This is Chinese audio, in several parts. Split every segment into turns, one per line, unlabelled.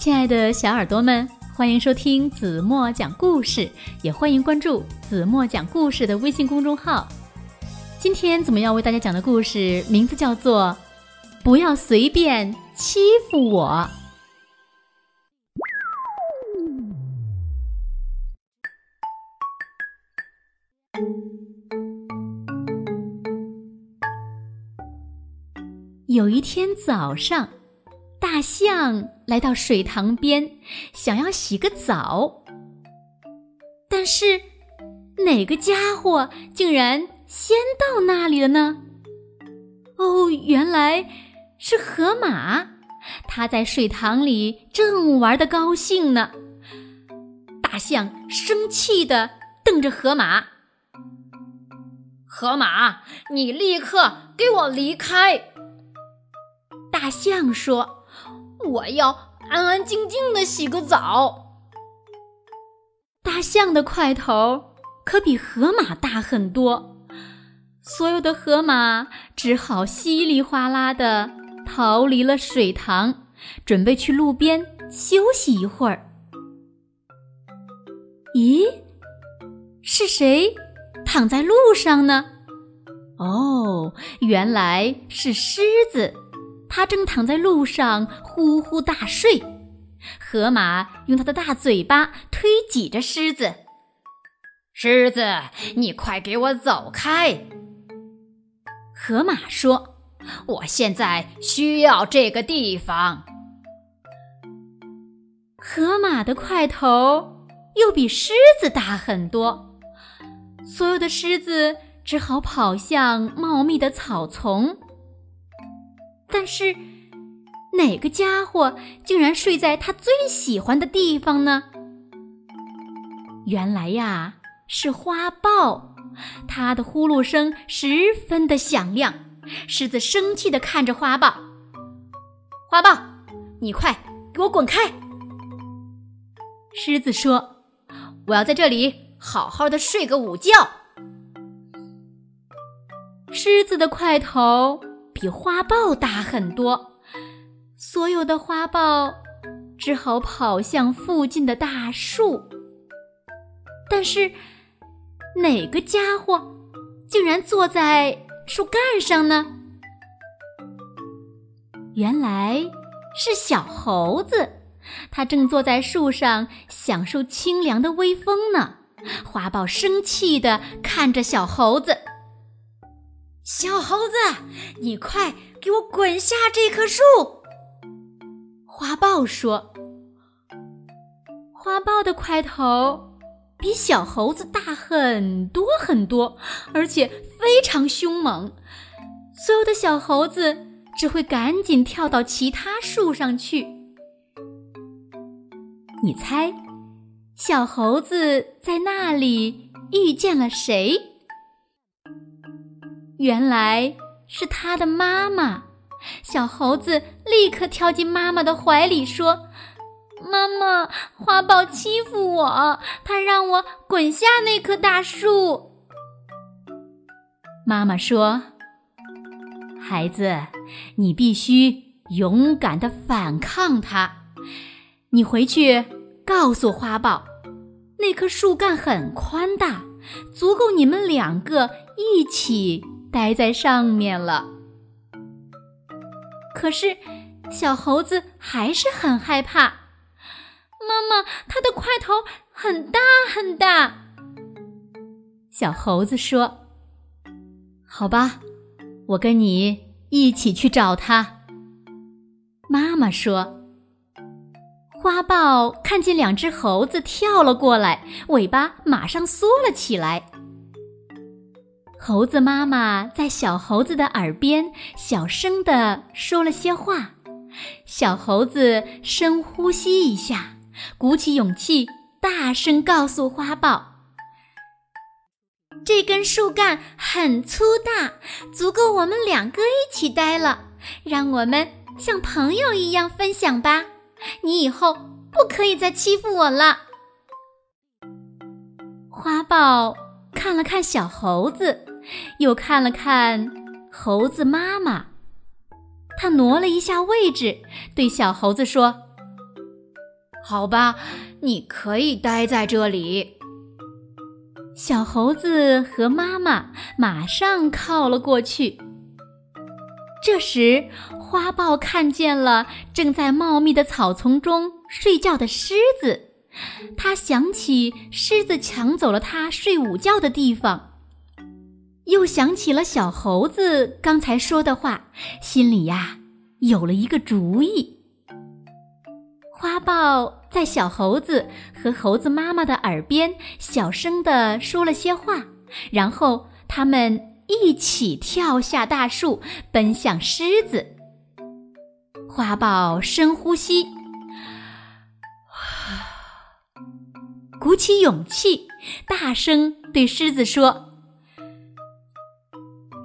亲爱的小耳朵们，欢迎收听子墨讲故事，也欢迎关注子墨讲故事的微信公众号。今天怎么要为大家讲的故事名字叫做《不要随便欺负我》。有一天早上，大象来到水塘边，想要洗个澡。但是，哪个家伙竟然先到那里了呢？哦，原来是河马，它在水塘里正玩的高兴呢。大象生气的瞪着河马：“
河马，你立刻给我离开！”
大象说：“
我要安安静静的洗个澡。”
大象的块头可比河马大很多，所有的河马只好稀里哗啦的逃离了水塘，准备去路边休息一会儿。咦，是谁躺在路上呢？哦，原来是狮子。它正躺在路上呼呼大睡，河马用它的大嘴巴推挤着狮子。
狮子，你快给我走开！
河马说：“
我现在需要这个地方。”
河马的块头又比狮子大很多，所有的狮子只好跑向茂密的草丛。但是，哪个家伙竟然睡在他最喜欢的地方呢？原来呀，是花豹，它的呼噜声十分的响亮。狮子生气地看着花豹：“花豹，你快给我滚开！”狮子说：“我要在这里好好的睡个午觉。”狮子的块头。比花豹大很多，所有的花豹只好跑向附近的大树。但是，哪个家伙竟然坐在树干上呢？原来是小猴子，它正坐在树上享受清凉的微风呢。花豹生气地看着小猴子。
小猴子，你快给我滚下这棵树！
花豹说：“花豹的块头比小猴子大很多很多，而且非常凶猛。所有的小猴子只会赶紧跳到其他树上去。你猜，小猴子在那里遇见了谁？”原来是他的妈妈，小猴子立刻跳进妈妈的怀里，说：“妈妈，花豹欺负我，他让我滚下那棵大树。”妈妈说：“孩子，你必须勇敢的反抗他。你回去告诉花豹，那棵树干很宽大，足够你们两个一起。”待在上面了，可是小猴子还是很害怕。妈妈，它的块头很大很大。小猴子说：“好吧，我跟你一起去找它。”妈妈说。花豹看见两只猴子跳了过来，尾巴马上缩了起来。猴子妈妈在小猴子的耳边小声地说了些话，小猴子深呼吸一下，鼓起勇气，大声告诉花豹：“这根树干很粗大，足够我们两个一起待了。让我们像朋友一样分享吧。你以后不可以再欺负我了。”花豹看了看小猴子。又看了看猴子妈妈，他挪了一下位置，对小猴子说：“
好吧，你可以待在这里。
小猴子和妈妈马上靠了过去。这时，花豹看见了正在茂密的草丛中睡觉的狮子，他想起狮子抢走了他睡午觉的地方，又想起了小猴子刚才说的话，心里呀有了一个主意。花豹在小猴子和猴子妈妈的耳边小声地说了些话，然后他们一起跳下大树，奔向狮子。花豹深呼吸，鼓起勇气，大声对狮子说：“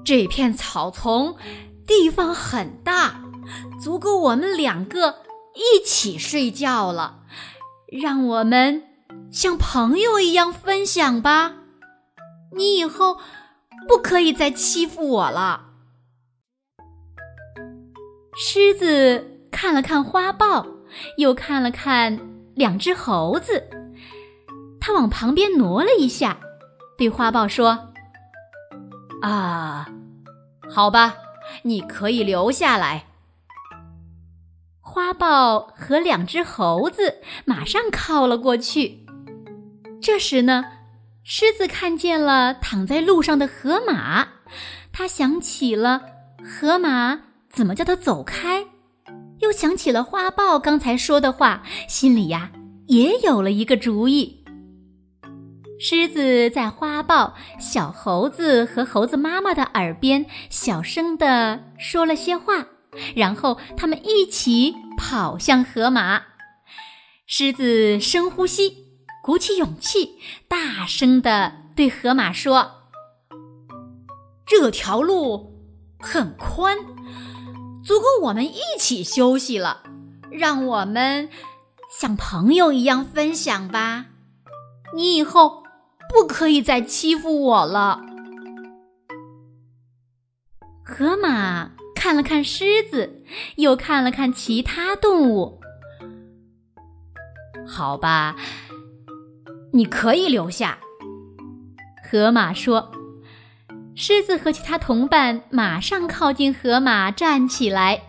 这片草丛地方很大，足够我们两个。”一起睡觉了，让我们像朋友一样分享吧。你以后不可以再欺负我了。
狮子看了看花豹，又看了看两只猴子，他往旁边挪了一下，对花豹说：“
啊，好吧，你可以留下来。”
花豹和两只猴子马上靠了过去。这时呢，狮子看见了躺在路上的河马，他想起了河马怎么叫他走开，又想起了花豹刚才说的话，心里呀也有了一个主意。狮子在花豹、小猴子和猴子妈妈的耳边小声地说了些话。然后他们一起跑向河马。狮子深呼吸，鼓起勇气，大声地对河马说：“
这条路很宽，足够我们一起休息了。让我们像朋友一样分享吧。你以后不可以再欺负我了。”
河马。看了看狮子，又看了看其他动物。
好吧，你可以留下。
河马说。狮子和其他同伴马上靠近河马，站起来。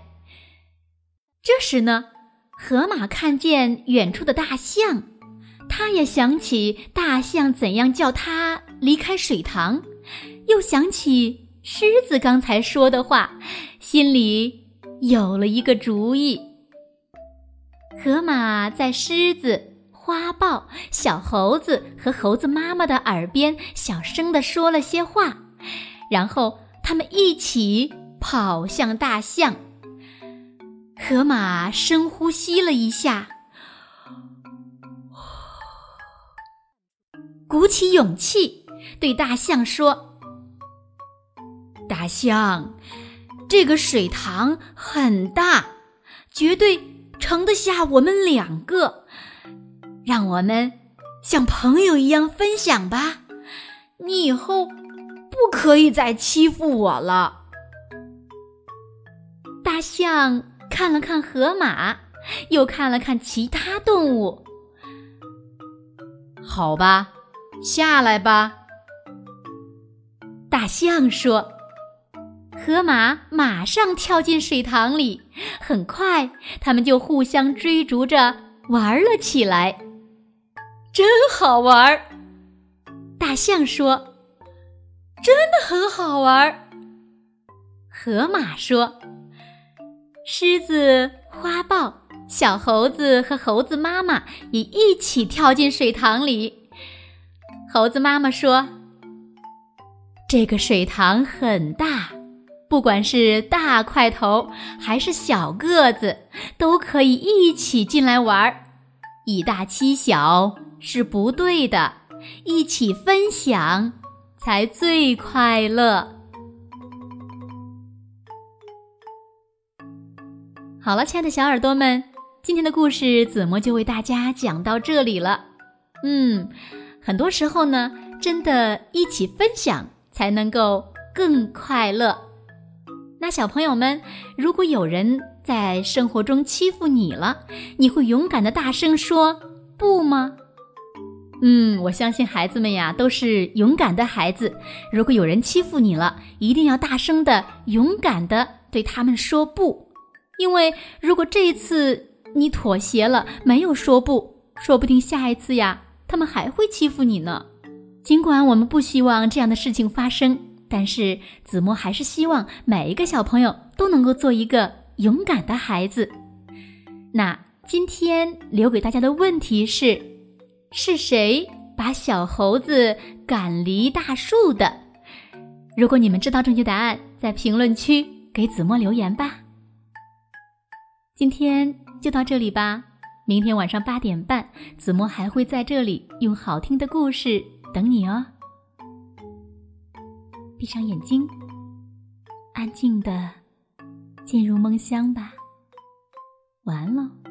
这时呢，河马看见远处的大象，他也想起大象怎样叫他离开水塘，又想起狮子刚才说的话。心里有了一个主意。河马在狮子、花豹、小猴子和猴子妈妈的耳边小声地说了些话，然后他们一起跑向大象。河马深呼吸了一下，鼓起勇气对大象说：“
大象。”这个水塘很大，绝对盛得下我们两个。让我们像朋友一样分享吧。你以后不可以再欺负我了。
大象看了看河马，又看了看其他动物。
好吧，下来吧。
大象说。河马马上跳进水塘里，很快，他们就互相追逐着玩了起来，
真好玩。
大象说：“
真的很好玩。”
河马说：“狮子、花豹、小猴子和猴子妈妈也一起跳进水塘里。”猴子妈妈说：“这个水塘很大。”不管是大块头还是小个子，都可以一起进来玩儿。以大欺小是不对的，一起分享才最快乐。好了，亲爱的小耳朵们，今天的故事子墨就为大家讲到这里了。嗯，很多时候呢，真的一起分享才能够更快乐。那小朋友们，如果有人在生活中欺负你了，你会勇敢的大声说不吗？嗯，我相信孩子们呀都是勇敢的孩子。如果有人欺负你了，一定要大声的、勇敢的对他们说不，因为如果这一次你妥协了，没有说不，说不定下一次呀，他们还会欺负你呢。尽管我们不希望这样的事情发生，但是子墨还是希望每一个小朋友都能够做一个。勇敢的孩子。那今天留给大家的问题是：是谁把小猴子赶离大树的？如果你们知道正确答案，在评论区给子墨留言吧。今天就到这里吧，明天晚上八点半，子墨还会在这里用好听的故事等你哦。闭上眼睛，安静的。进入梦乡吧，晚安喽。